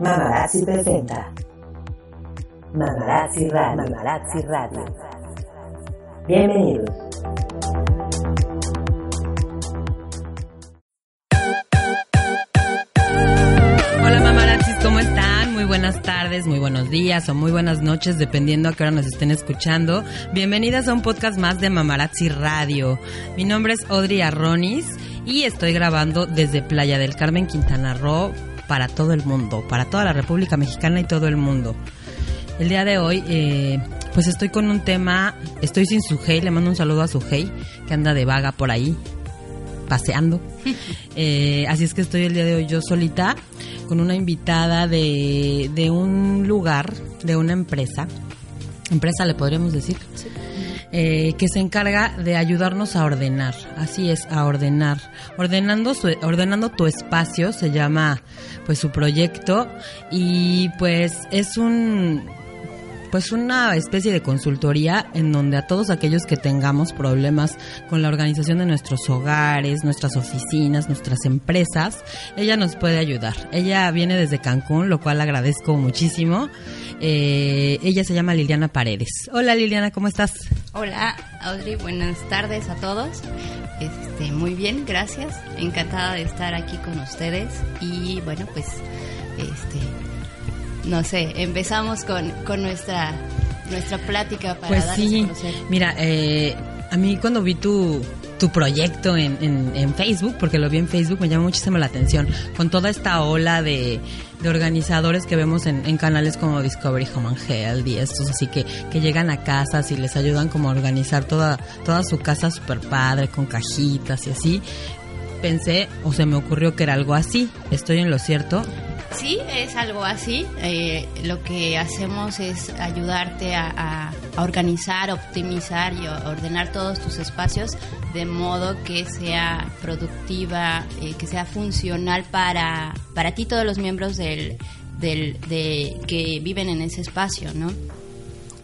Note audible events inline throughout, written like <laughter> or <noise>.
Mamarazzi presenta Mamarazzi Radio. Mamarazzi Radio. Bienvenidos. Hola mamarazzis, ¿cómo están? Muy buenas tardes, muy buenos días o muy buenas noches, dependiendo a qué hora nos estén escuchando. Bienvenidas a un podcast más de Mamarazzi Radio. Mi nombre es Audrey Arronis y estoy grabando desde Playa del Carmen, Quintana Roo, para todo el mundo, para toda la República Mexicana y todo el mundo. El día de hoy, eh, pues estoy con un tema, estoy sin Sujei, le mando un saludo a Sujei, que anda de vaga por ahí, paseando. <laughs> Eh, así es que estoy el día de hoy yo solita, con una invitada de, de un lugar, de una empresa, empresa le podríamos decir, eh, que se encarga de ayudarnos a ordenar. Así es, a ordenar. Ordenando, su- ordenando tu espacio se llama pues su proyecto y pues es un pues una especie de consultoría en donde a todos aquellos que tengamos problemas con la organización de nuestros hogares, nuestras oficinas, nuestras empresas, ella nos puede ayudar. Ella viene desde Cancún, lo cual agradezco muchísimo. Eh, ella se llama Liliana Paredes. Hola Liliana, ¿cómo estás? Hola, Audrey, buenas tardes a todos. Este, muy bien, gracias. Encantada de estar aquí con ustedes. Y bueno, pues, este, no sé, empezamos con, con nuestra, nuestra plática para Pues sí, a conocer. mira, eh, a mí cuando vi tu, tu proyecto en, en, en Facebook, porque lo vi en Facebook, me llamó muchísimo la atención, con toda esta ola de, de organizadores que vemos en, en canales como Discovery Home and Health y estos, así que, que llegan a casas y les ayudan como a organizar toda, toda su casa super padre, con cajitas y así. Pensé, o se me ocurrió que era algo así, ¿estoy en lo cierto? Sí, es algo así. Eh, lo que hacemos es ayudarte a, a- a organizar, optimizar y ordenar todos tus espacios de modo que sea productiva, eh, que sea funcional para, para ti, todos los miembros del, del, de, que viven en ese espacio, ¿no?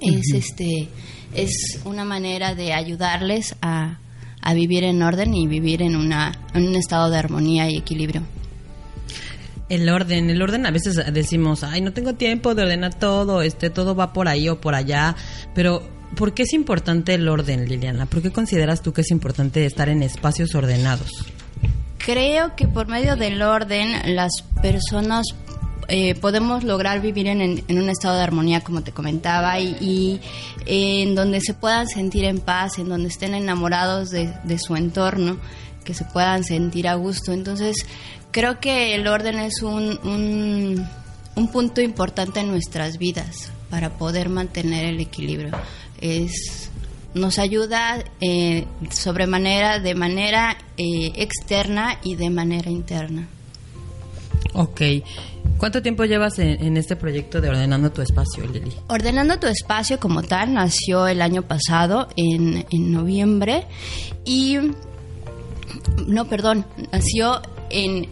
Es este es una manera de ayudarles a, a vivir en orden y vivir en una en un estado de armonía y equilibrio. El orden, el orden a veces decimos, ay, no tengo tiempo de ordenar todo, este, todo va por ahí o por allá, pero ¿por qué es importante el orden, Liliana? ¿Por qué consideras tú que es importante estar en espacios ordenados? Creo que por medio del orden las personas eh, podemos lograr vivir en, un estado de armonía, como te comentaba, y, y en donde se puedan sentir en paz, en donde estén enamorados de, de su entorno, que se puedan sentir a gusto. Entonces, creo que el orden es un, un, un punto importante en nuestras vidas para poder mantener el equilibrio. Es nos ayuda eh, sobremanera, de manera eh, externa y de manera interna. Ok. ¿Cuánto tiempo llevas en, en este proyecto de Ordenando tu Espacio, Lili? Ordenando tu espacio como tal nació el año pasado, en, en noviembre, y... No, perdón, nació en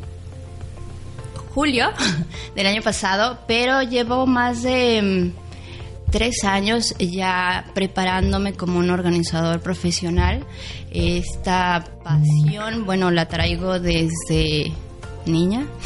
julio <laughs> del año pasado, pero llevo más de mm, tres años ya preparándome como un organizador profesional. Esta pasión, bueno, la traigo desde niña. <laughs>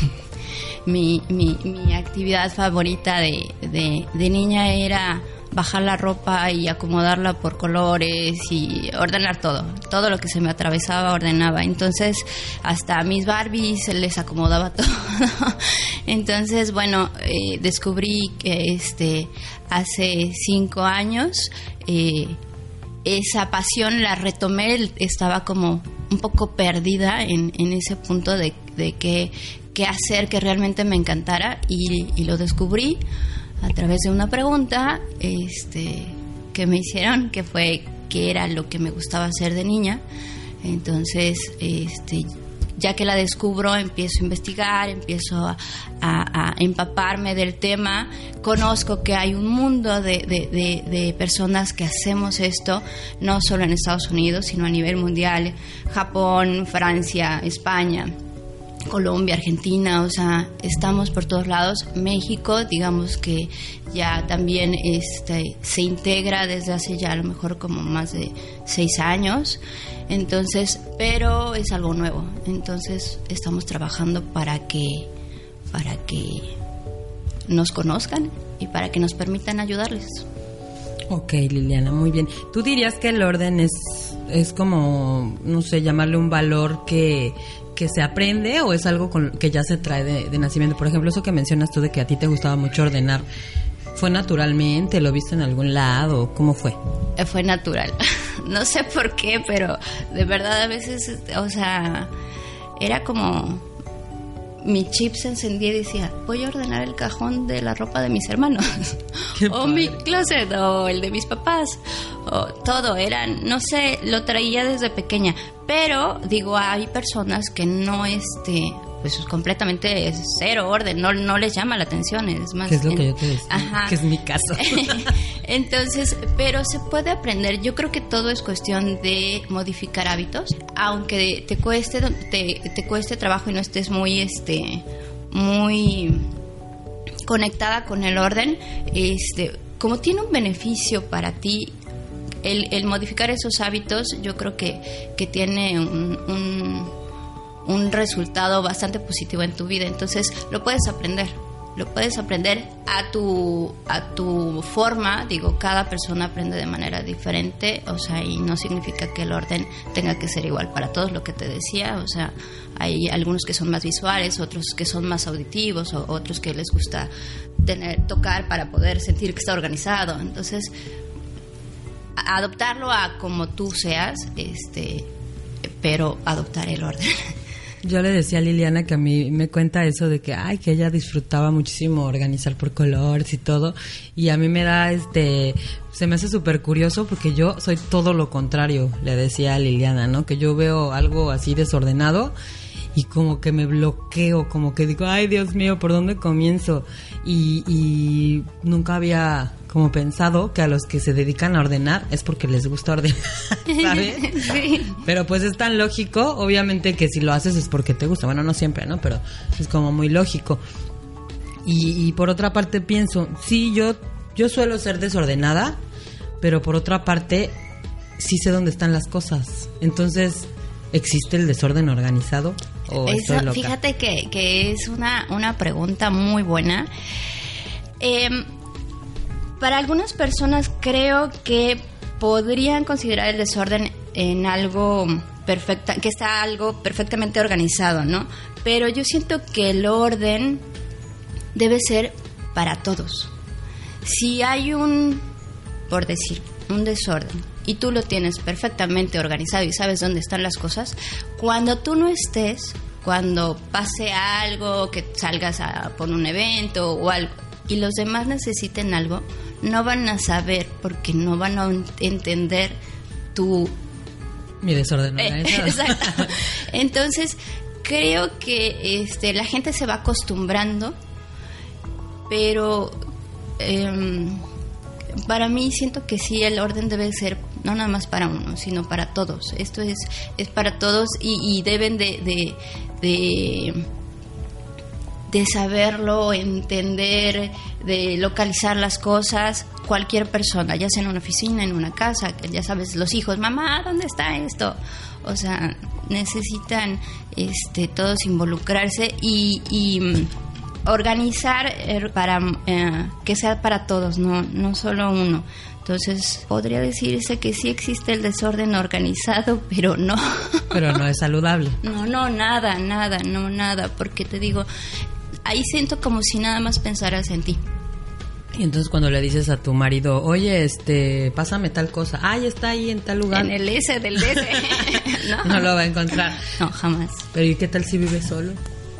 Mi, mi, mi actividad favorita de, de, de niña era bajar la ropa y acomodarla por colores y ordenar todo. Todo lo que se me atravesaba ordenaba. Entonces, hasta a mis Barbies les acomodaba <laughs> todo. Entonces, bueno, eh, descubrí que este hace cinco años eh, esa pasión la retomé, estaba como un poco perdida en, en ese punto de, de qué, qué hacer que realmente me encantara y lo descubrí a través de una pregunta este, que me hicieron, que fue qué era lo que me gustaba hacer de niña. Entonces, este, ya que la descubro, empiezo a investigar, empiezo a, empaparme del tema, conozco que hay un mundo de personas que hacemos esto, no solo en Estados Unidos, sino a nivel mundial, Japón, Francia, España. Colombia, Argentina, o sea, estamos por todos lados. México, digamos que ya también este, se integra desde hace ya a lo mejor como más de seis años. Entonces, pero es algo nuevo. Entonces, estamos trabajando para que, para que nos conozcan y para que nos permitan ayudarles. Ok, Liliana, muy bien. ¿Tú dirías que el orden es, es como, no sé, llamarle un valor que, que se aprende o es algo con, que ya se trae de, de nacimiento? Por ejemplo, eso que mencionas tú de que a ti te gustaba mucho ordenar, ¿fue naturalmente? ¿Lo viste en algún lado? ¿Cómo fue? Eh, Fue natural. <laughs> no sé por qué, pero de verdad a veces, o sea, era como mi chip se encendía y decía, voy a ordenar el cajón de la ropa de mis hermanos. <laughs> O mi closet, o el de mis papás. O todo, era, no sé, lo traía desde pequeña. Pero, digo, hay personas que no, este, pues completamente es cero orden, no, no les llama la atención. Es más, Que es lo en- que yo te decía, Ajá. que es mi caso. <laughs> Entonces, pero se puede aprender. Yo creo que todo es cuestión de modificar hábitos, aunque te cueste te, te cueste trabajo y no estés muy este muy conectada con el orden, este como tiene un beneficio para ti el, el modificar esos hábitos, yo creo que, que tiene un, un, un resultado bastante positivo en tu vida. Entonces, lo puedes aprender. Lo puedes aprender a tu, a tu forma. Digo, cada persona aprende de manera diferente. O sea, y no significa que el orden tenga que ser igual para todos, lo que te decía. O sea, hay algunos que son más visuales, otros que son más auditivos, o otros que les gusta tener, tocar para poder sentir que está organizado. Entonces, adoptarlo a como tú seas, este, pero adoptar el orden. <laughs> Yo le decía a Liliana que a mí me cuenta eso de que, ay, que ella disfrutaba muchísimo organizar por colores y todo. Y a mí me da, este, se me hace súper curioso porque yo soy todo lo contrario, le decía a Liliana, ¿no? Que yo veo algo así desordenado y como que me bloqueo, como que digo, ay, Dios mío, ¿por dónde comienzo? Y, y nunca había como pensado que a los que se dedican a ordenar es porque les gusta ordenar, <laughs> ¿sabes? sí. Pero pues es tan lógico, obviamente que si lo haces es porque te gusta, bueno, no siempre, ¿no? Pero es como muy lógico. Y, y por otra parte pienso, sí, yo, yo suelo ser desordenada, pero por otra parte sí sé dónde están las cosas. Entonces, ¿existe el desorden organizado? ¿O Eso, loca? fíjate que, que es una, una pregunta muy buena. Em, para algunas personas creo que podrían considerar el desorden en algo perfecta, que está algo perfectamente organizado, ¿no? Pero yo siento que el orden debe ser para todos. Si hay un, por decir, un desorden y tú lo tienes perfectamente organizado y sabes dónde están las cosas, cuando tú no estés, cuando pase algo, que salgas a por un evento o algo y los demás necesiten algo, no van a saber porque no van a entender tu Mi desorden eh. Exacto. <laughs> Entonces, creo que este, la gente se va acostumbrando, pero em, para mí siento que sí, el orden debe ser no nada más para uno, sino para todos. Esto es, es para todos y, y deben de, de, de, de saberlo, entender, de localizar las cosas, cualquier persona, ya sea en una oficina, en una casa, ya sabes, los hijos, mamá, ¿dónde está esto? O sea, necesitan este, todos involucrarse y, y, mm, organizar eh, para eh, que sea para todos, no, no solo uno. Entonces, podría decirse que sí existe el desorden organizado, <laughs> pero no. Pero no es saludable. No, no, nada, nada, no, nada, porque te digo, ahí siento como si nada más pensaras en ti. Y entonces cuando le dices a tu marido, oye, este, pásame tal cosa, ay, está ahí en tal lugar, En el S del DS. <laughs> no. no lo va a encontrar. No, jamás. Pero ¿y qué tal si vive solo?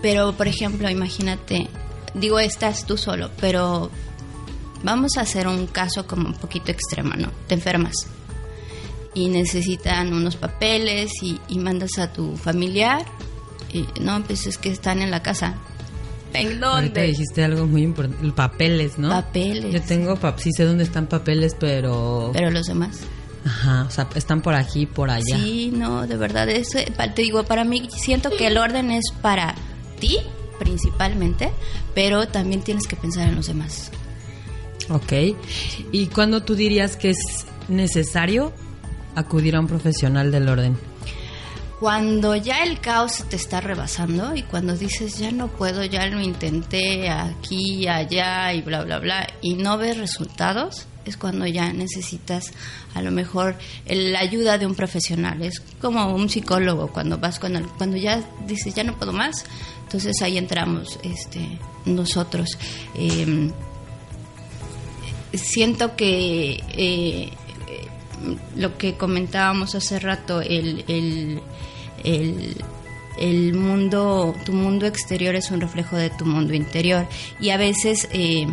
Pero, por ejemplo, imagínate, digo, estás tú solo, pero vamos a hacer un caso como un poquito extremo, ¿no? Te enfermas. y necesitan unos papeles y, y mandas a tu familiar. Y, no, pues es que están en la casa. ¿En Ahorita dónde? dijiste algo muy importante, papeles, ¿no? Papeles. Yo tengo, pap sí sé dónde están papeles, pero... Pero los demás. Ajá, o sea, están por aquí, por allá. Sí, no, de verdad, es, eh, te digo, para mí siento que el orden es para ti principalmente, pero también tienes que pensar en los demás. Ok. ¿Y cuándo tú dirías que es necesario acudir a un profesional del orden? Cuando ya el caos te está rebasando y cuando dices ya no puedo, ya lo intenté aquí, allá y bla, bla, bla, y no ves resultados, es cuando ya necesitas a lo mejor la ayuda de un profesional. Es como un psicólogo cuando vas con cuando ya dices ya no puedo más, entonces ahí entramos este, nosotros. Em, siento que eh, lo que comentábamos hace rato, el, el, el, el mundo, tu mundo exterior es un reflejo de tu mundo interior y a veces eh,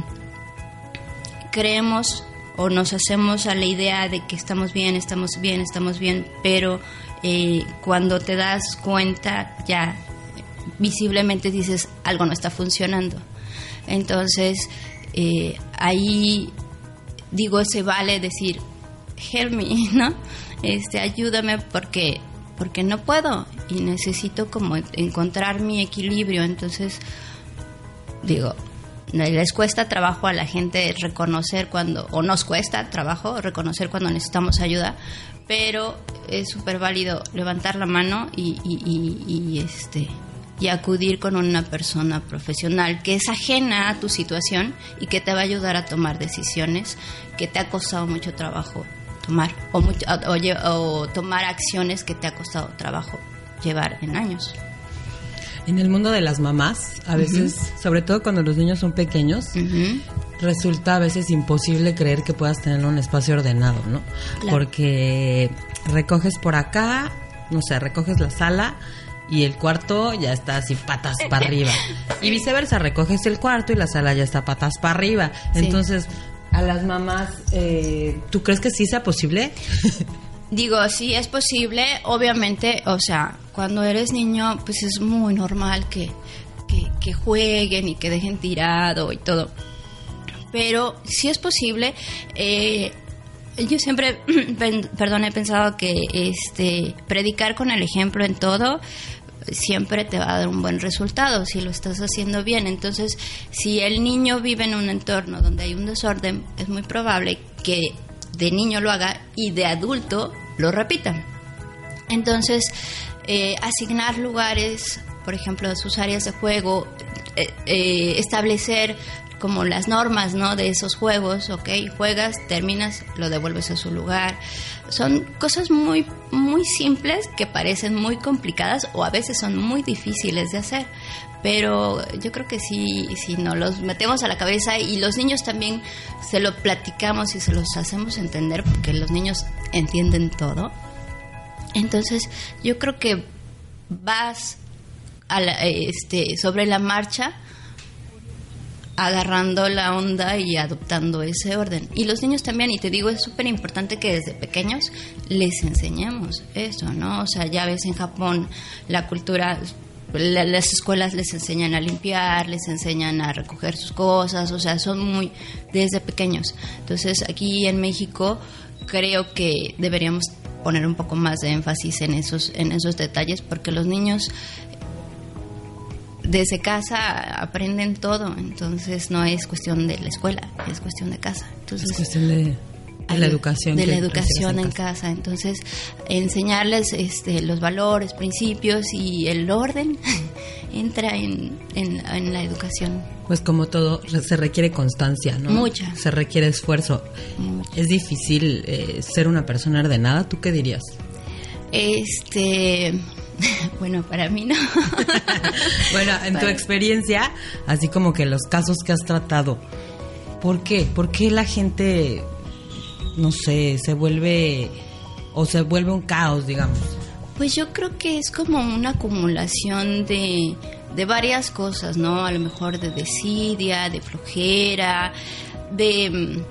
creemos o nos hacemos a la idea de que estamos bien, estamos bien, estamos bien, pero eh, cuando te das cuenta ya visiblemente dices algo no está funcionando. Entonces eh, ahí digo se vale decir help <laughs> me, ¿no? Este ayúdame porque porque no puedo y necesito como encontrar mi equilibrio. Entonces digo les cuesta trabajo a la gente reconocer cuando, o nos cuesta trabajo reconocer cuando necesitamos ayuda, pero es súper válido levantar la mano y, y, y, y, este y acudir con una persona profesional que es ajena a tu situación y que te va a ayudar a tomar decisiones que te ha costado mucho trabajo tomar o, mucho, o, o, o tomar acciones que te ha costado trabajo llevar en años. En el mundo de las mamás, a veces, uh -huh. sobre todo cuando los niños son pequeños, uh -huh. resulta a veces imposible creer que puedas tener un espacio ordenado, ¿no? Claro. Porque recoges por acá, no sé, recoges la sala y el cuarto ya está así patas para <laughs> arriba. Y viceversa, recoges el cuarto y la sala ya está patas para arriba. Sí. Entonces, a las mamás, eh, ¿tú crees que sí sea posible? <laughs> Digo, sí es posible, obviamente, o sea, cuando eres niño, pues es muy normal que, que, jueguen y que dejen tirado y todo. Pero sí es posible. Eh, yo siempre, <clears throat> perdón, he pensado que este predicar con el ejemplo en todo siempre te va a dar un buen resultado si lo estás haciendo bien. Entonces, si el niño vive en un entorno donde hay un desorden, es muy probable que de niño lo haga y de adulto lo repita. Entonces, eh, asignar lugares, por ejemplo, sus áreas de juego, eh, eh, establecer como las normas ¿no? de esos juegos, ok, juegas, terminas, lo devuelves a su lugar. Son cosas muy, muy simples que parecen muy complicadas o a veces son muy difíciles de hacer. Pero yo creo que sí, si nos los metemos a la cabeza y los niños también se lo platicamos y se los hacemos entender, porque los niños entienden todo. Entonces, yo creo que vas a este, sobre la marcha agarrando la onda y adoptando ese orden. Y los niños también, y te digo, es súper importante que desde pequeños les enseñemos eso, ¿no? O sea, ya ves en Japón la cultura, la, las escuelas les enseñan a limpiar, les enseñan a recoger sus cosas, o sea, son muy desde pequeños. Entonces, aquí en México creo que deberíamos poner un poco más de énfasis en esos en esos detalles porque los niños desde casa aprenden todo, entonces no es cuestión de la escuela, es cuestión de casa. Entonces, es cuestión de, de la educación. De la educación en casa. casa. Entonces, enseñarles este, los valores, principios y el orden <laughs> entra en, en, en, la educación. Pues como todo, se requiere constancia, ¿no? Mucha. Se requiere esfuerzo. Mucha. Es difícil eh, ser una persona ordenada, ¿tú qué dirías? Este... <laughs> Bueno, para mí no. <laughs> bueno, en tu experiencia, así como que los casos que has tratado, ¿por qué? ¿Por qué la gente, no sé, se vuelve o se vuelve un caos, digamos? Pues yo creo que es como una acumulación de, de varias cosas, ¿no? A lo mejor de desidia, de flojera, de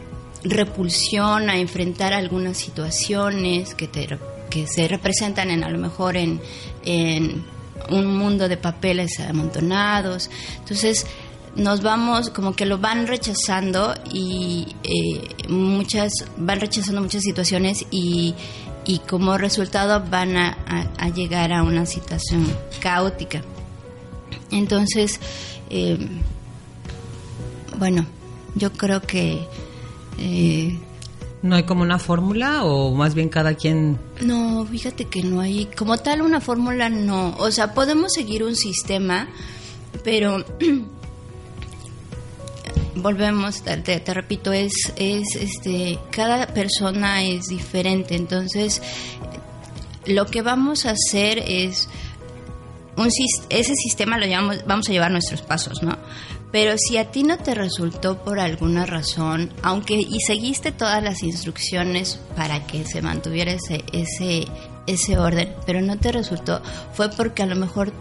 repulsión a enfrentar algunas situaciones que, te, que se representan en a lo mejor en, en un mundo de papeles amontonados. Entonces, nos vamos, como que lo van rechazando y eh, muchas, van rechazando muchas situaciones y, y como resultado van a, llegar a una situación caótica. Entonces, eh, bueno, yo creo que... Eh, ¿No hay como una fórmula o más bien cada quien... No, fíjate que no hay como tal una fórmula, no. O sea, podemos seguir un sistema, pero <clears throat> volvemos, te, te, repito, es, es este, cada persona es diferente, entonces lo que vamos a hacer es un, ese sistema lo llamamos, vamos a llevar nuestros pasos, ¿no? Pero si a ti no te resultó por alguna razón, aunque y seguiste todas las instrucciones para que se mantuviera ese, ese, ese orden, pero no te resultó, fue porque a lo mejor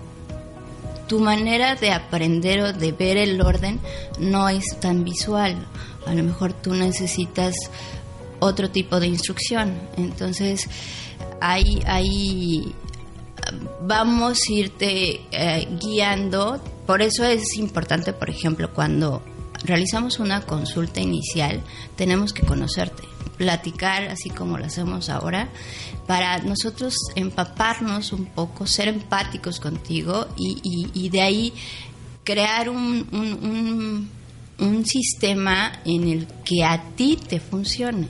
tu manera de aprender o de ver el orden no es tan visual. A lo mejor tú necesitas otro tipo de instrucción. Entonces, ahí, ahí vamos a irte eh, guiando. Por eso es importante, por ejemplo, cuando realizamos una consulta inicial, tenemos que conocerte, platicar así como lo hacemos ahora, para nosotros empaparnos un poco, ser empáticos contigo y, de ahí crear un, un, sistema en el que a ti te funcione.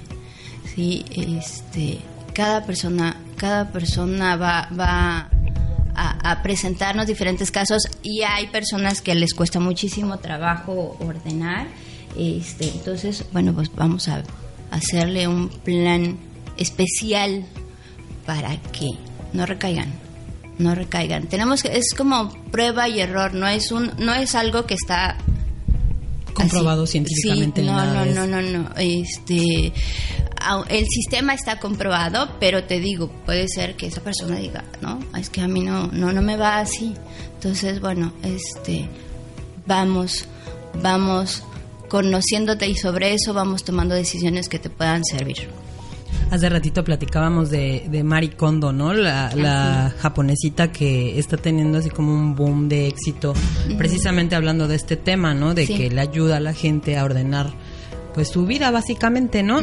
¿sí? Este, cada persona, cada persona va, va a, presentarnos diferentes casos y hay personas que les cuesta muchísimo trabajo ordenar. Este, entonces, bueno, pues vamos a hacerle un plan especial para que no recaigan no recaigan tenemos que es como prueba y error no es un no es algo que está comprobado científicamente no no no no no este el sistema está comprobado pero te digo puede ser que esa persona diga no es que a mí no no no me va así entonces bueno este vamos vamos conociéndote y sobre eso vamos tomando decisiones que te puedan servir Hace ratito platicábamos de, de Mari Kondo, ¿no? La, japonesita que está teniendo así como un boom de éxito, precisamente hablando de este tema, ¿no? De que le ayuda a la gente a ordenar pues su vida básicamente, ¿no?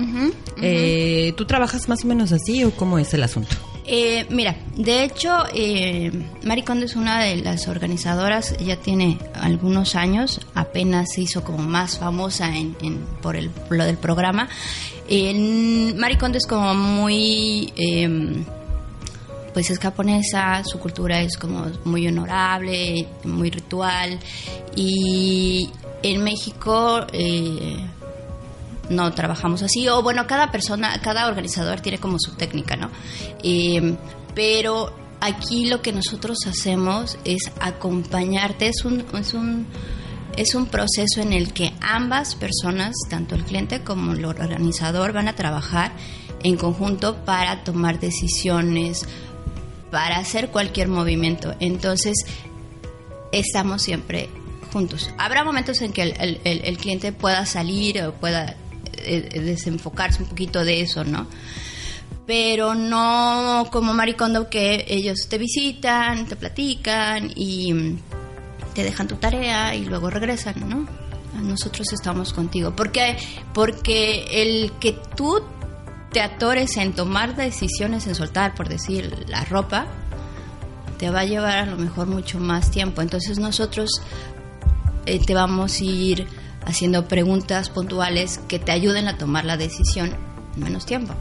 Eh, ¿Tú trabajas más o menos así o cómo es el asunto? Eh, mira, de hecho, eh, Maricondo es una de las organizadoras, ya tiene algunos años, apenas se hizo como más famosa en, por el, lo del programa. En Maricondo es como muy... Em, pues es japonesa, su cultura es como muy honorable, muy ritual y en México eh, no trabajamos así, o bueno, cada persona, cada organizador tiene como su técnica, ¿no? Eh, pero aquí lo que nosotros hacemos es acompañarte, es un, es un, es un proceso en el que ambas personas, tanto el cliente como el organizador, van a trabajar en conjunto para tomar decisiones, para hacer cualquier movimiento. Entonces, estamos siempre juntos. Habrá momentos en que el, el, el cliente pueda salir o pueda desenfocarse un poquito de eso, ¿no? Pero no como Maricondo que ellos te visitan, te platican y te dejan tu tarea y luego regresan, ¿no? Nosotros estamos contigo. Porque, porque el que tú te atores en tomar decisiones, en soltar, por decir, la ropa, te va a llevar a lo mejor mucho más tiempo. Entonces nosotros eh, te vamos a ir haciendo preguntas puntuales que te ayuden a tomar la decisión en menos tiempo.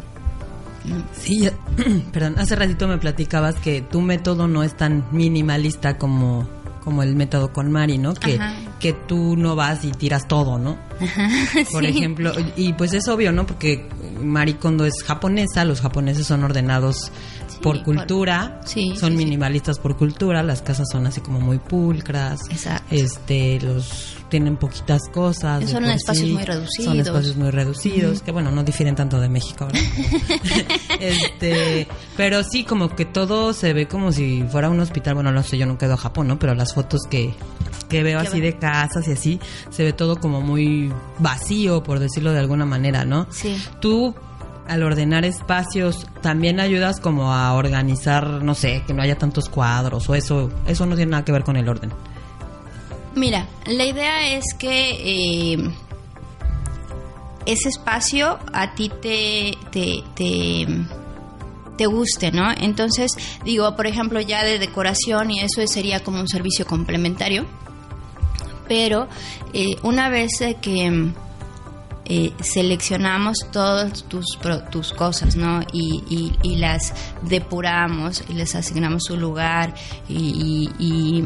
Sí, <clears throat> perdón, hace ratito me platicabas que tu método no es tan minimalista como, como el método con Mari, ¿no? Que, que tú no vas y tiras todo, ¿no? <laughs> Por ejemplo, y pues es obvio, ¿no? Porque Mari Kondo es japonesa, los japoneses son ordenados por cultura, son minimalistas por cultura, las casas son así como muy pulcras, este, los tienen poquitas cosas. Son espacios muy reducidos. Son espacios muy reducidos, que bueno, no difieren tanto de México, ¿verdad? <laughs> <laughs> este, pero sí, como que todo se ve como si fuera un hospital. Bueno, no sé, yo nunca he ido a Japón, ¿no? Pero las fotos que, que veo así de casas y así, se ve todo como muy vacío, por decirlo de alguna manera, ¿no? Sí. Tú, al ordenar espacios, también ayudas como a organizar, no sé, que no haya tantos cuadros o eso, eso no tiene nada que ver con el orden. Mira, la idea es que eh, ese espacio a ti te, te, te, te guste, ¿no? Entonces, digo, por ejemplo, ya de decoración y eso sería como un servicio complementario. Pero eh, una vez que eh, seleccionamos todas tus, tus cosas, ¿no? Y, y- las depuramos y les asignamos su lugar y- y-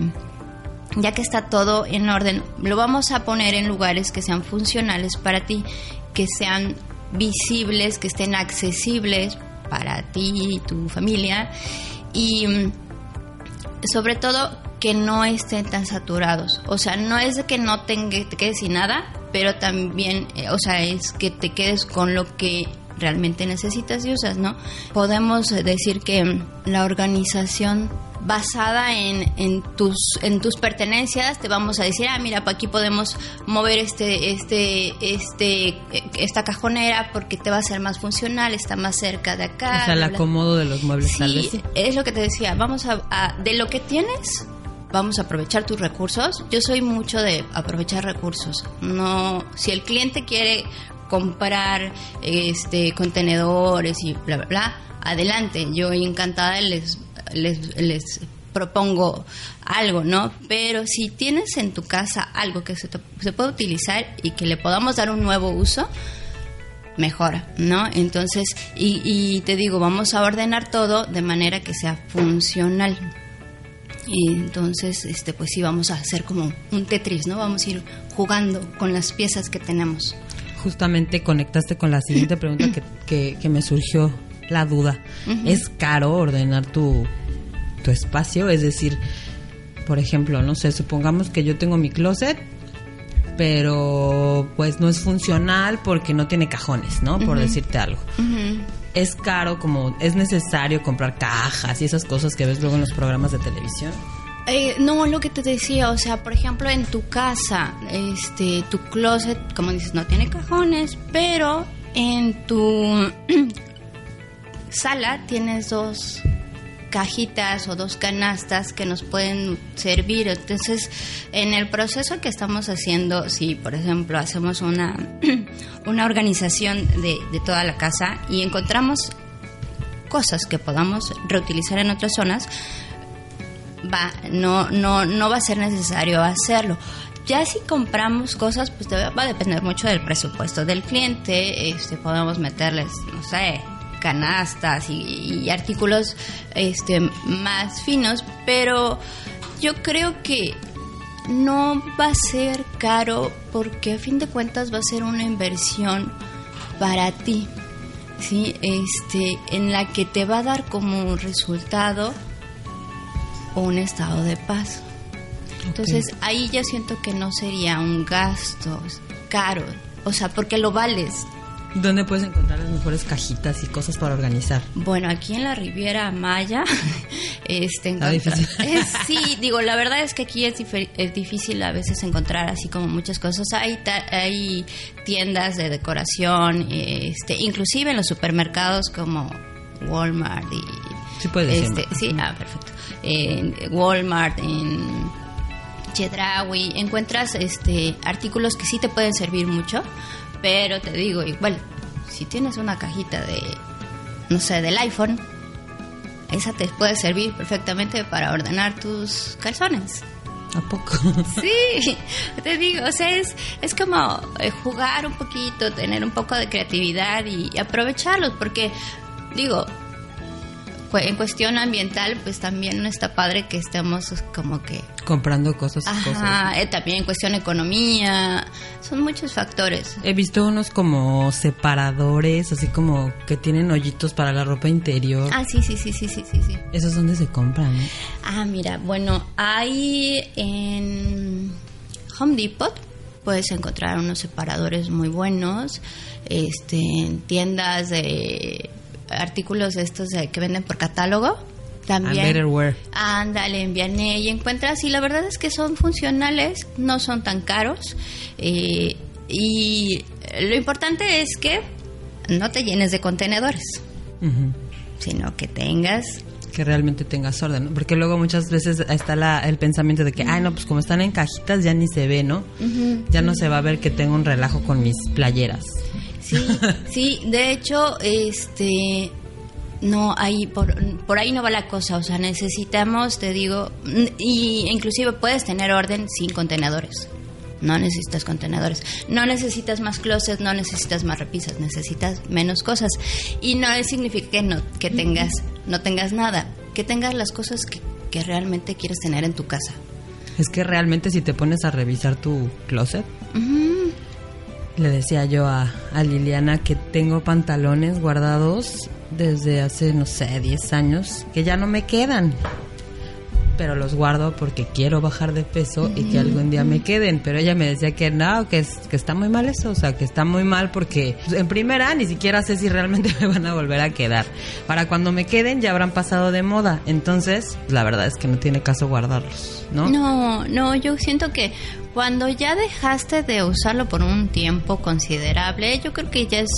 ya que está todo en orden, lo vamos a poner en lugares que sean funcionales para ti, que sean visibles, que estén accesibles para ti y tu familia y mm, sobre todo que no estén tan saturados. O sea, no es de que no tenga- te quedes sin nada, pero también, eh, o sea, es que te quedes con lo que realmente necesitas y usas, ¿no? Podemos eh, decir que mm, la organización basada en, en tus en tus pertenencias te vamos a decir ah mira pa aquí podemos mover este este este eh, esta cajonera porque te va a ser más funcional está más cerca de acá o sea, el acomodo de los muebles, tal vez. Sí, sí. es lo que te decía. Vamos a, a- de lo que tienes, vamos a aprovechar tus recursos. Yo soy mucho de aprovechar recursos. No, si el cliente quiere comprar este contenedores y bla bla bla, adelante. Yo encantada les les, les propongo algo, ¿no? Pero si tienes en tu casa algo que se, te- se puede utilizar y que le podamos dar un nuevo uso, mejora, ¿no? Entonces, y, y te digo, vamos a ordenar todo de manera que sea funcional. Y entonces, este, pues sí, vamos a hacer como un Tetris, ¿no? Vamos a ir jugando con las piezas que tenemos. Justamente conectaste con la siguiente pregunta que, <laughs> que, que me surgió la duda. ¿Es caro ordenar tu, tu espacio? Es decir, por ejemplo, no sé, supongamos que yo tengo mi closet, pero pues no es funcional porque no tiene cajones, ¿no? Por decirte algo. Es caro, como es necesario comprar cajas y esas cosas que ves luego en los programas de televisión. Eh, no, lo que te decía, o sea, por ejemplo, en tu casa, este, tu closet, como dices, no tiene cajones, pero en tu <clears throat> sala tienes dos cajitas o dos canastas que nos pueden servir. Entonces, en el proceso que estamos haciendo, si por ejemplo hacemos una, <clears throat> una organización de, de toda la casa y encontramos cosas que podamos reutilizar en otras zonas, va, no, no, no va a ser necesario hacerlo. Ya si compramos cosas, pues va a depender mucho del presupuesto del cliente. Este, podemos meterles, no sé, canastas y, y artículos este, más finos, pero yo creo que no va a ser caro porque a fin de cuentas va a ser una inversión para ti, ¿sí? Este, en la que te va a dar como resultado un estado de paz. Entonces ahí yo siento que no sería un gasto caro, o sea, porque lo vales. ¿Dónde puedes encontrar las mejores cajitas y cosas para organizar? Bueno, aquí en la Riviera Maya, <laughs> este, encontrar- difícil. <laughs> Eh, sí, digo, la verdad es que aquí es, es difícil a veces encontrar así como muchas cosas. Hay, ta- hay tiendas de decoración, este, inclusive en los supermercados como Walmart y Sí decirme. este, sí, ah, perfecto. En Walmart, en Chedraui, encuentras este artículos que sí te pueden servir mucho, pero te digo, igual, si tienes una cajita de, no sé, del iPhone, esa te puede servir perfectamente para ordenar tus calzones. ¿A poco? <laughs> Sí, te digo, o sea, es, es como eh, jugar un poquito, tener un poco de creatividad y, y aprovecharlos, porque, digo, en cuestión ambiental, pues también no está padre que estemos como que... Comprando cosas y cosas. Ajá, eh, también en cuestión economía, son muchos factores. He visto unos como separadores, así como que tienen hoyitos para la ropa interior. Ah, sí, sí, sí, sí, sí, sí, sí. ¿Esos dónde se compran? eh? Ah, mira, bueno, hay en Home Depot puedes encontrar unos separadores muy buenos, este, en tiendas de artículos estos que venden por catálogo, También. Ándale, en Vianney y encuentras, y la verdad es que son funcionales, no son tan caros. eh, y lo importante es que no te llenes de contenedores, sino que tengas que realmente tengas orden, ¿no? porque luego muchas veces está la, el pensamiento de que, ay, no, pues como están en cajitas ya ni se ve, ¿no? Ya no se va a ver que tengo un relajo con mis playeras. Sí, <laughs> sí, de hecho, este no ahí por, por ahí no va la cosa, o sea, necesitamos, te digo, y inclusive puedes tener orden sin contenedores. No necesitas contenedores, no necesitas más closets, no necesitas más repisas, necesitas menos cosas. Y no significa que no que tengas no tengas nada, que tengas las cosas que, que realmente quieres tener en tu casa. Es que realmente si te pones a revisar tu closet, le decía yo a, a Liliana que tengo pantalones guardados desde hace, no sé, 10 años, que ya no me quedan. Pero los guardo porque quiero bajar de peso y que algún día me queden. Pero ella me decía que no, que, es, que está muy mal eso. O sea, que está muy mal porque en primera ni siquiera sé si realmente <laughs> me van a volver a quedar. Para cuando me queden ya habrán pasado de moda. Entonces, la verdad es que no tiene caso guardarlos, ¿no? No, no, yo siento que cuando ya dejaste de usarlo por un tiempo considerable, yo creo que ya es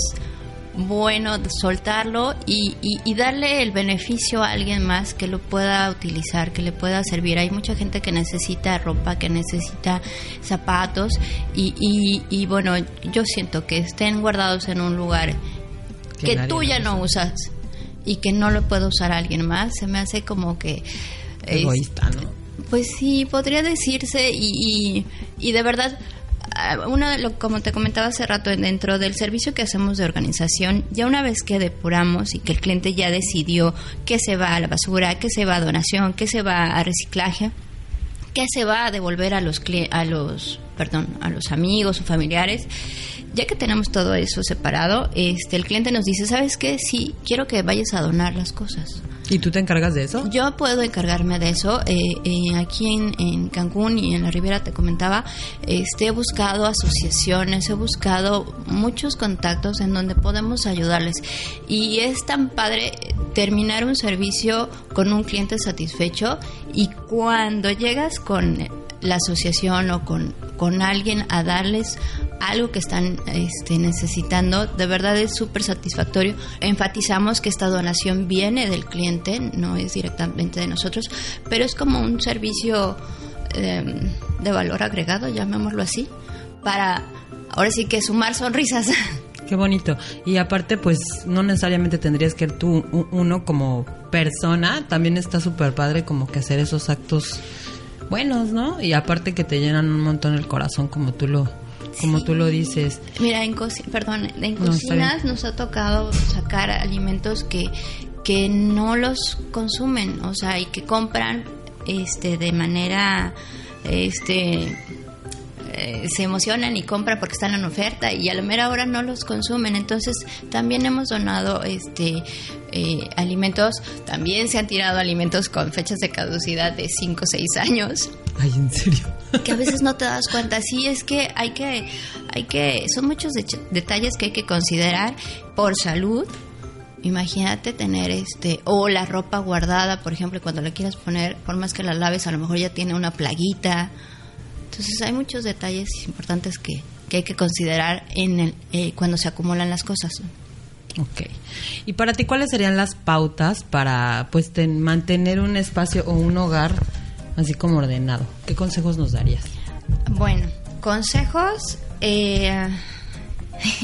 bueno soltarlo y, y, y darle el beneficio a alguien más que lo pueda utilizar, que le pueda servir. Hay mucha gente que necesita ropa, que necesita zapatos y, y, y bueno, yo siento que estén guardados en un lugar Que que, tú ya no usas y que no lo puede usar alguien más, se me hace como que... es- Egoísta, ¿no? pues sí, podría decirse y, y, y de verdad, ah, de lo, como te comentaba hace rato, dentro del servicio que hacemos de organización, ya una vez que depuramos y que el cliente ya decidió que se va a la basura, que se va a donación, que se va a reciclaje, que se va a devolver a los a los perdón a los amigos o familiares ya que tenemos todo eso separado este el cliente nos dice sabes qué sí quiero que vayas a donar las cosas ¿Y tú te encargas de eso? yo puedo encargarme de eso. Eh, eh, aquí en, en Cancún y en la Riviera te comentaba, este, he buscado asociaciones, he buscado muchos contactos en donde podemos ayudarles. Y es tan padre terminar un servicio con un cliente satisfecho y cuando llegas con la asociación o con, con alguien a darles algo que están este, necesitando, de verdad es súper satisfactorio. Enfatizamos que esta donación viene del cliente, no es directamente de nosotros, pero es como un servicio eh, de valor agregado, llamémoslo así, para ahora sí que sumar sonrisas. <laughs> Qué bonito. Y aparte, pues no necesariamente tendrías que tú, uno como persona, también está súper padre como que hacer esos actos buenos, ¿no? Y aparte que te llenan un montón el corazón como tú lo, como tú lo dices. Mira, en, perdón, en No, cocinas nos ha tocado sacar alimentos que, que no los consumen, o sea, y que compran este de manera este eh, se emocionan y compran porque están en oferta y a la mera hora no los consumen. Entonces también hemos donado este eh, alimentos, también se han tirado alimentos con fechas de caducidad de 5 o 6 años Ay, en serio. que a veces no te das cuenta. Sí, es que hay que, hay que, son muchos de- detalles que hay que considerar por salud. Imagínate tener este, o la ropa guardada, por ejemplo, cuando la quieras poner, por más que la laves, a lo mejor ya tiene una plaguita. Entonces hay muchos detalles importantes que, que hay que considerar en el, eh, cuando se acumulan las cosas. Ok. Y para ti, ¿cuáles serían las pautas para pues ten- mantener un espacio o un hogar así como ordenado? ¿Qué consejos nos darías? Bueno, consejos. Eh,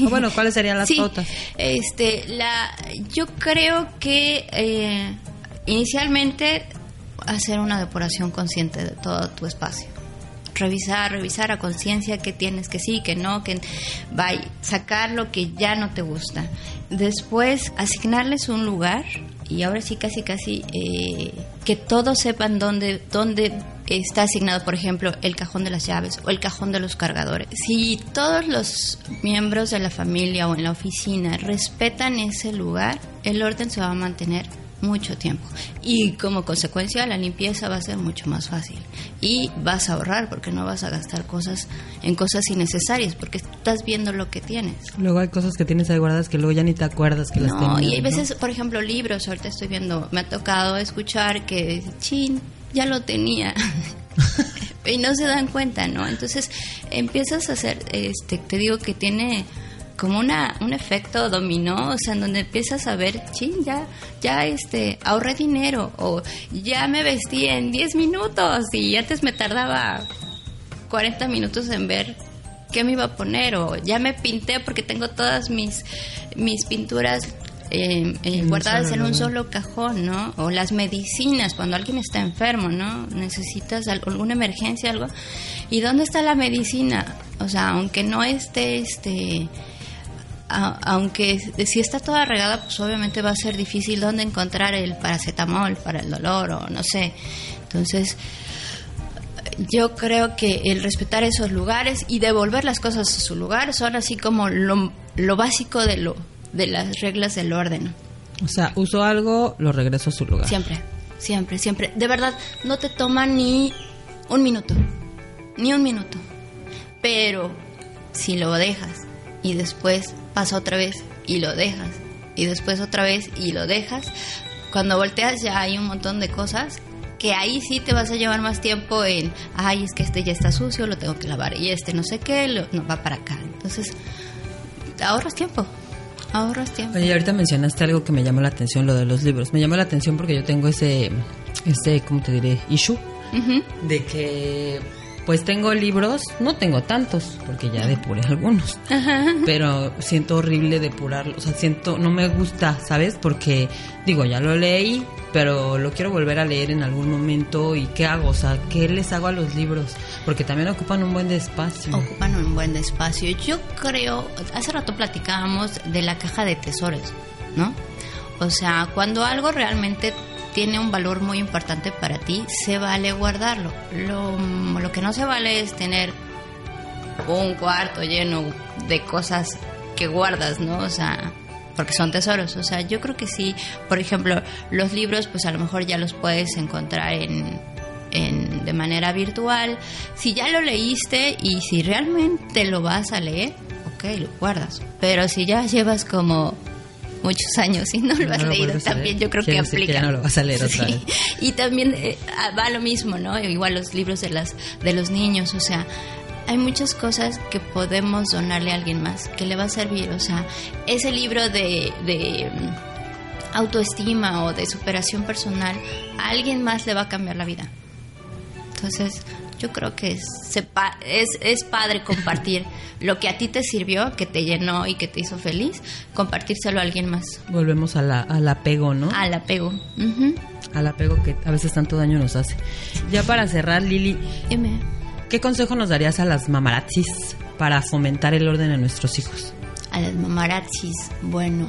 bueno, ¿cuáles serían las <laughs> sí, pautas? Este, la, yo creo que eh, inicialmente hacer una depuración consciente de todo tu espacio. Revisar, revisar a conciencia qué tienes que sí, que no, que vaya, sacar lo que ya no te gusta. Después, asignarles un lugar y ahora sí casi casi eh, que todos sepan dónde, dónde está asignado, por ejemplo, el cajón de las llaves o el cajón de los cargadores. Si todos los miembros de la familia o en la oficina respetan ese lugar, el orden se va a mantener mucho tiempo. Y como consecuencia la limpieza va a ser mucho más fácil. Y vas a ahorrar porque no vas a gastar cosas en cosas innecesarias porque estás viendo lo que tienes. Luego hay cosas que tienes ahí guardadas que luego ya ni te acuerdas que las No, tenías. y hay ¿no? veces, por ejemplo, libros, ahorita estoy viendo, me ha tocado escuchar que, chin, ya lo tenía. <laughs> y no se dan cuenta, ¿no? Entonces empiezas a hacer, este, te digo que tiene como una, un efecto dominó, o sea, en donde empiezas a ver, chin, ya, ya este, ahorré dinero, o ya me vestí en 10 minutos y antes me tardaba 40 minutos en ver qué me iba a poner o ya me pinté porque tengo todas mis mis pinturas eh, eh, En un guardadas solo en un lugar. solo cajón, ¿no? O las medicinas cuando alguien está enfermo, ¿no? Necesitas al- alguna emergencia, algo. ¿Y dónde está la medicina? O sea, aunque no esté, este, a- aunque si está toda regada, pues obviamente va a ser difícil dónde encontrar el paracetamol para el dolor o no sé. Entonces, yo creo que el respetar esos lugares y devolver las cosas a su lugar son así como lo, lo básico de lo de las reglas del orden. O sea, uso algo, lo regreso a su lugar. Siempre, siempre, siempre. De verdad, no te toma ni un minuto, ni un minuto. Pero si lo dejas y después pasa otra vez y lo dejas y después otra vez y lo dejas, cuando volteas ya hay un montón de cosas que ahí sí te vas a llevar más tiempo en, ay, es que este ya está sucio, lo tengo que lavar y este no sé qué, lo- no va para acá. Entonces, ahorras tiempo, ahorras tiempo. Oye, ahorita mencionaste algo que me llamó la atención, lo de los libros. Me llamó la atención porque yo tengo ese, ese, ¿cómo te diré? Issue de que, pues tengo libros, no tengo tantos, porque ya depuré algunos, pero siento horrible depurarlos, o sea, siento, no me gusta, ¿sabes? Porque, digo, ya lo leí, pero lo quiero volver a leer en algún momento y ¿qué hago? O sea, ¿qué les hago a los libros? Porque también ocupan un buen de espacio. ocupan un buen espacio. Yo creo, hace rato platicábamos de la caja de tesoros, ¿no? O sea, cuando algo realmente tiene un valor muy importante para ti, se vale guardarlo. Lo, lo que no se vale es tener un cuarto lleno de cosas que guardas, ¿no? O sea, porque son tesoros. O sea, yo creo que sí, por ejemplo, los libros, pues a lo mejor ya los puedes encontrar en, en- de manera virtual. Si ya lo leíste y si realmente lo vas a leer, ok, lo guardas. Pero si ya llevas como muchos años y no lo No has lo leído, vuelves a también yo creo que aplica. ya no lo vas a leer <laughs> otra Sí. vez. Y también eh, va lo mismo, ¿no? Igual los libros de las de los niños, o sea, hay muchas cosas que podemos donarle a alguien más que le va a servir, o sea, ese libro de, de mm, autoestima o de superación personal a alguien más le va a cambiar la vida. Entonces, yo creo que es, es, es padre compartir <laughs> lo que a ti te sirvió, que te llenó y que te hizo feliz, compartírselo a alguien más. Volvemos a la, al apego, ¿no? Al apego. Ujú. Al apego que a veces tanto daño nos hace. Ya para cerrar, Lili, Dime. ¿qué consejo nos darías a las mamarazzis para fomentar el orden en nuestros hijos? A las mamarazzis, bueno,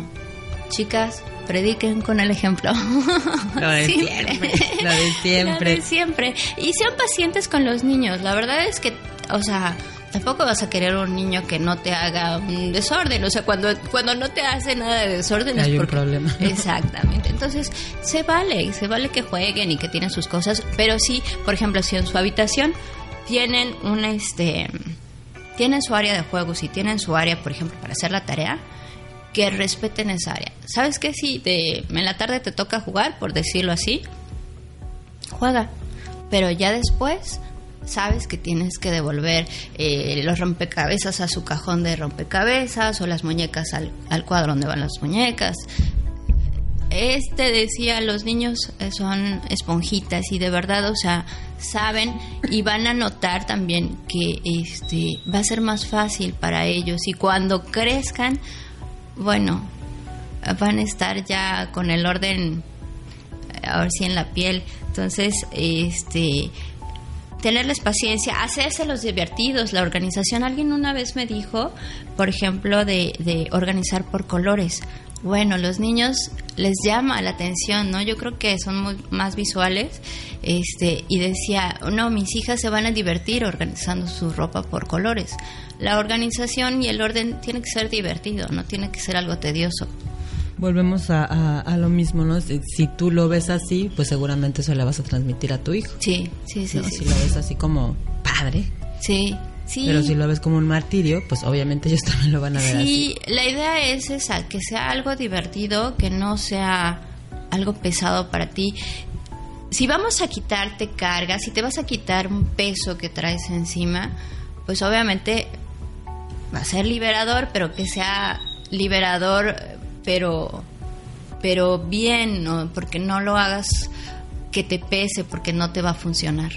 chicas, prediquen con el ejemplo. <laughs> Lo de siempre, lo de siempre. Lo de siempre. Y sean pacientes con los niños. La verdad es que, o sea, tampoco vas a querer un niño que no te haga un desorden. O sea, cuando, cuando no te hace nada de desorden es Hay un problema. <laughs> Exactamente. Entonces, se vale, se vale que jueguen y que tienen sus cosas, pero sí, por ejemplo, si en su habitación tienen un este tienen su área de juegos y tienen su área, por ejemplo, para hacer la tarea, que respeten esa área. ¿Sabes qué? Si te, en la tarde te toca jugar, por decirlo así, juega. Pero ya después sabes que tienes que devolver eh, los rompecabezas a su cajón de rompecabezas o las muñecas al, al cuadro donde van las muñecas. Este decía, los niños eh, son esponjitas y de verdad, o sea, saben y van a notar también que este va a ser más fácil para ellos y cuando crezcan, bueno, van a estar ya con el orden eh, ahora sí en la piel. Entonces, este tenerles paciencia, hacérselos divertidos, la organización. Alguien una vez me dijo, por ejemplo, de, de organizar por colores. Bueno, los niños les llama la atención, ¿no? Yo creo que son muy más visuales. Este, y decía, no, mis hijas se van a divertir organizando su ropa por colores. La organización y el orden tiene que ser divertido, no tiene que ser algo tedioso. Volvemos a, a- a lo mismo, ¿no? Si, si tú lo ves así, pues seguramente eso le vas a transmitir a tu hijo. Sí, sí, sí, ¿no? sí. Si lo ves así como padre, Sí, sí. pero si lo ves como un martirio, pues obviamente ellos <laughs> también lo van a ver así. Sí, la idea es esa, que sea algo divertido, que no sea algo pesado para ti. Si vamos a quitarte carga, si te vas a quitar un peso que traes encima, pues obviamente va a ser liberador, pero que sea liberador, pero pero bien, ¿no? porque no lo hagas que te pese, porque no te va a funcionar.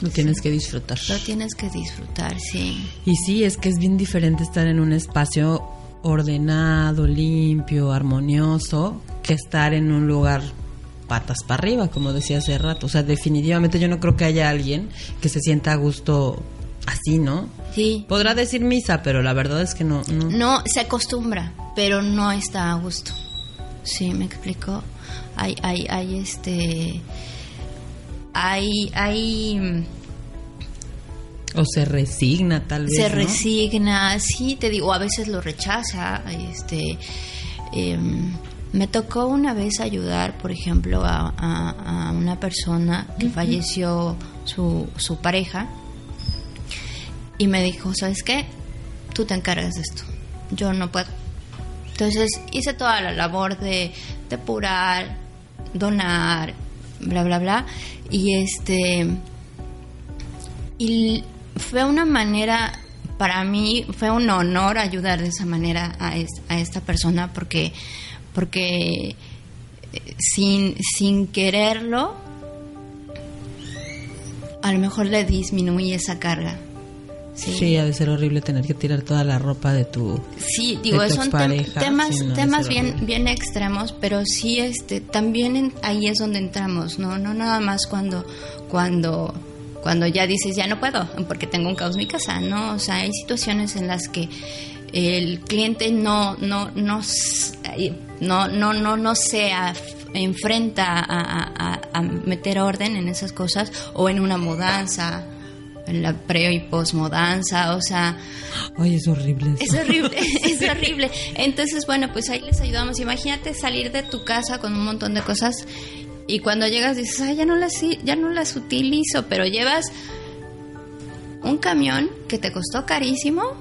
Lo tienes que disfrutar. Lo tienes que disfrutar, sí. Y sí, es que es bien diferente estar en un espacio ordenado, limpio, armonioso, que estar en un lugar patas para arriba, como decía hace rato. O sea, definitivamente yo no creo que haya alguien que se sienta a gusto así, ¿no? Sí. Podrá decir misa, pero la verdad es que no. no. No, se acostumbra, pero no está a gusto. Sí, me explico. Hay, hay, hay este. Hay, hay. O se resigna, tal vez. Se ¿no? resigna, sí, te digo, a veces lo rechaza. Este. em, me tocó una vez ayudar, por ejemplo, a, a- a una persona que falleció su, su pareja y me dijo, ¿sabes qué? Tú te encargas de esto. Yo no puedo. Entonces hice toda la labor de depurar, donar, bla, bla, bla. Y este. Y fue una manera, para mí, fue un honor ayudar de esa manera a, es- a esta persona porque, porque eh, sin, sin quererlo, a lo mejor le disminuí esa carga. Sí. ha de ser horrible tener que tirar toda la ropa de tu. Sí, digo, tu son tem- temas, sí, no, temas bien, horrible. bien extremos, pero sí, este, también en- ahí es donde entramos, no, no nada más cuando, cuando, cuando ya dices ya no puedo porque tengo un caos en mi casa, no, o sea, hay situaciones en las que el cliente no, no, no, no, no, no, no se enfrenta a, a- a- a meter orden en esas cosas o en una mudanza, la pre y posmudanza, o sea, Ay, es horrible. eso. es horrible, <laughs> <laughs> es horrible. Entonces, bueno, pues ahí les ayudamos. Imagínate salir de tu casa con un montón de cosas y cuando llegas dices, ay, ya no las, ya no las utilizo, pero llevas un camión que te costó carísimo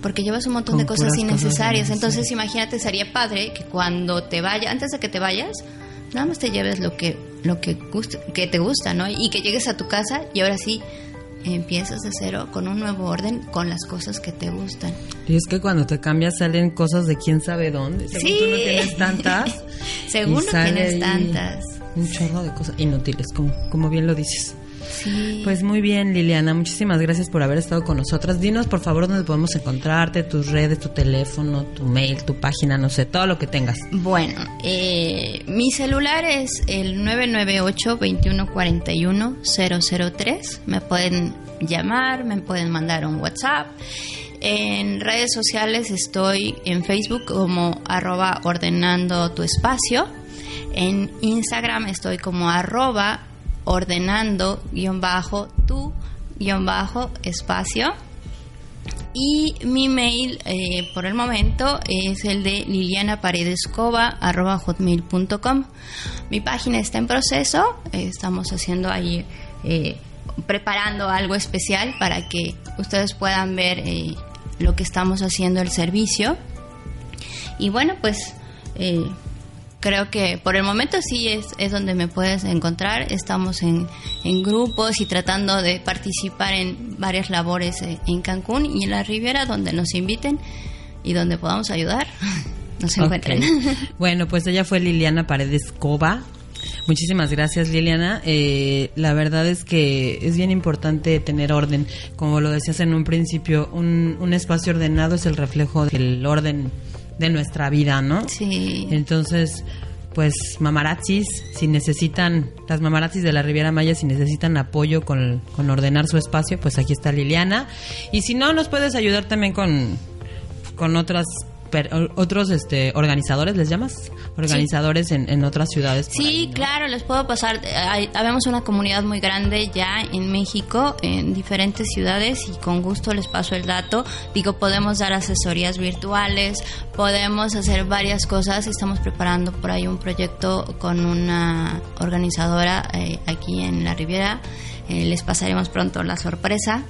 porque llevas un montón Con de cosas innecesarias. Entonces, imagínate, sería padre que cuando te vayas, antes de que te vayas, nada más te lleves lo que lo que gusta, que te gusta, ¿no? Y que llegues a tu casa y ahora sí empiezas de cero con un nuevo orden con las cosas que te gustan. Y es que cuando te cambias salen cosas de quién sabe dónde. Según Sí. tú no tienes tantas. <laughs> Según no tienes tantas. Un chorro de cosas inútiles, como, como bien lo dices. Sí. Pues muy bien, Liliana, muchísimas gracias por haber estado con nosotras. Dinos, por favor, dónde podemos encontrarte, tus redes, tu teléfono, tu mail, tu página, no sé, todo lo que tengas. Bueno, eh, mi celular es el 998-2141-003. Me pueden llamar, me pueden mandar un WhatsApp. En redes sociales estoy en Facebook como arroba ordenando tu espacio. En Instagram estoy como arroba ordenando guion bajo tu guion bajo espacio. Y mi mail eh, por el momento es el de lilianaparedescoba.hotmail.com. Mi página está en proceso, eh, estamos haciendo ahí, eh, preparando algo especial para que ustedes puedan ver lo que estamos haciendo el servicio. Y bueno, pues creo que por el momento sí es, es donde me puedes encontrar. Estamos en, en grupos y tratando de participar en varias labores eh, en Cancún y en la Riviera donde nos inviten y donde podamos ayudar. <laughs> Nos encuentran. Ok. <laughs> Bueno, pues ella fue Liliana Paredes Cova. Muchísimas gracias, Liliana. Eh, la verdad es que es bien importante tener orden. Como lo decías en un principio, un, un espacio ordenado es el reflejo del orden de nuestra vida, ¿no? Sí. Entonces, pues mamarazzis, si necesitan, las mamarazzis de la Riviera Maya, si necesitan apoyo con, con ordenar su espacio, pues aquí está Liliana. Y si no, nos puedes ayudar también con, con otras otros este, organizadores, ¿les llamas? Organizadores en, en, otras ciudades. Sí, claro, les puedo pasar. Hay, habemos una comunidad muy grande ya en México, en diferentes ciudades, y con gusto les paso el dato. Digo, podemos dar asesorías virtuales, podemos hacer varias cosas. Estamos preparando por ahí un proyecto con una organizadora eh, aquí en la Riviera. Eh, les pasaremos pronto la sorpresa.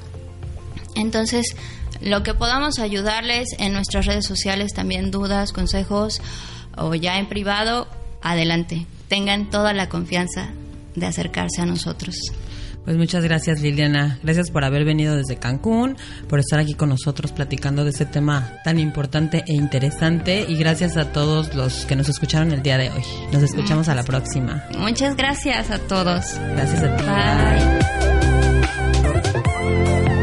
Entonces, lo que podamos ayudarles en nuestras redes sociales, también dudas, consejos o ya en privado, adelante. Tengan toda la confianza de acercarse a nosotros. Pues muchas gracias Liliana, gracias por haber venido desde Cancún, por estar aquí con nosotros platicando de este tema tan importante e interesante y gracias a todos los que nos escucharon el día de hoy. Nos escuchamos a la próxima. Muchas gracias a todos. Gracias a ti. Bye.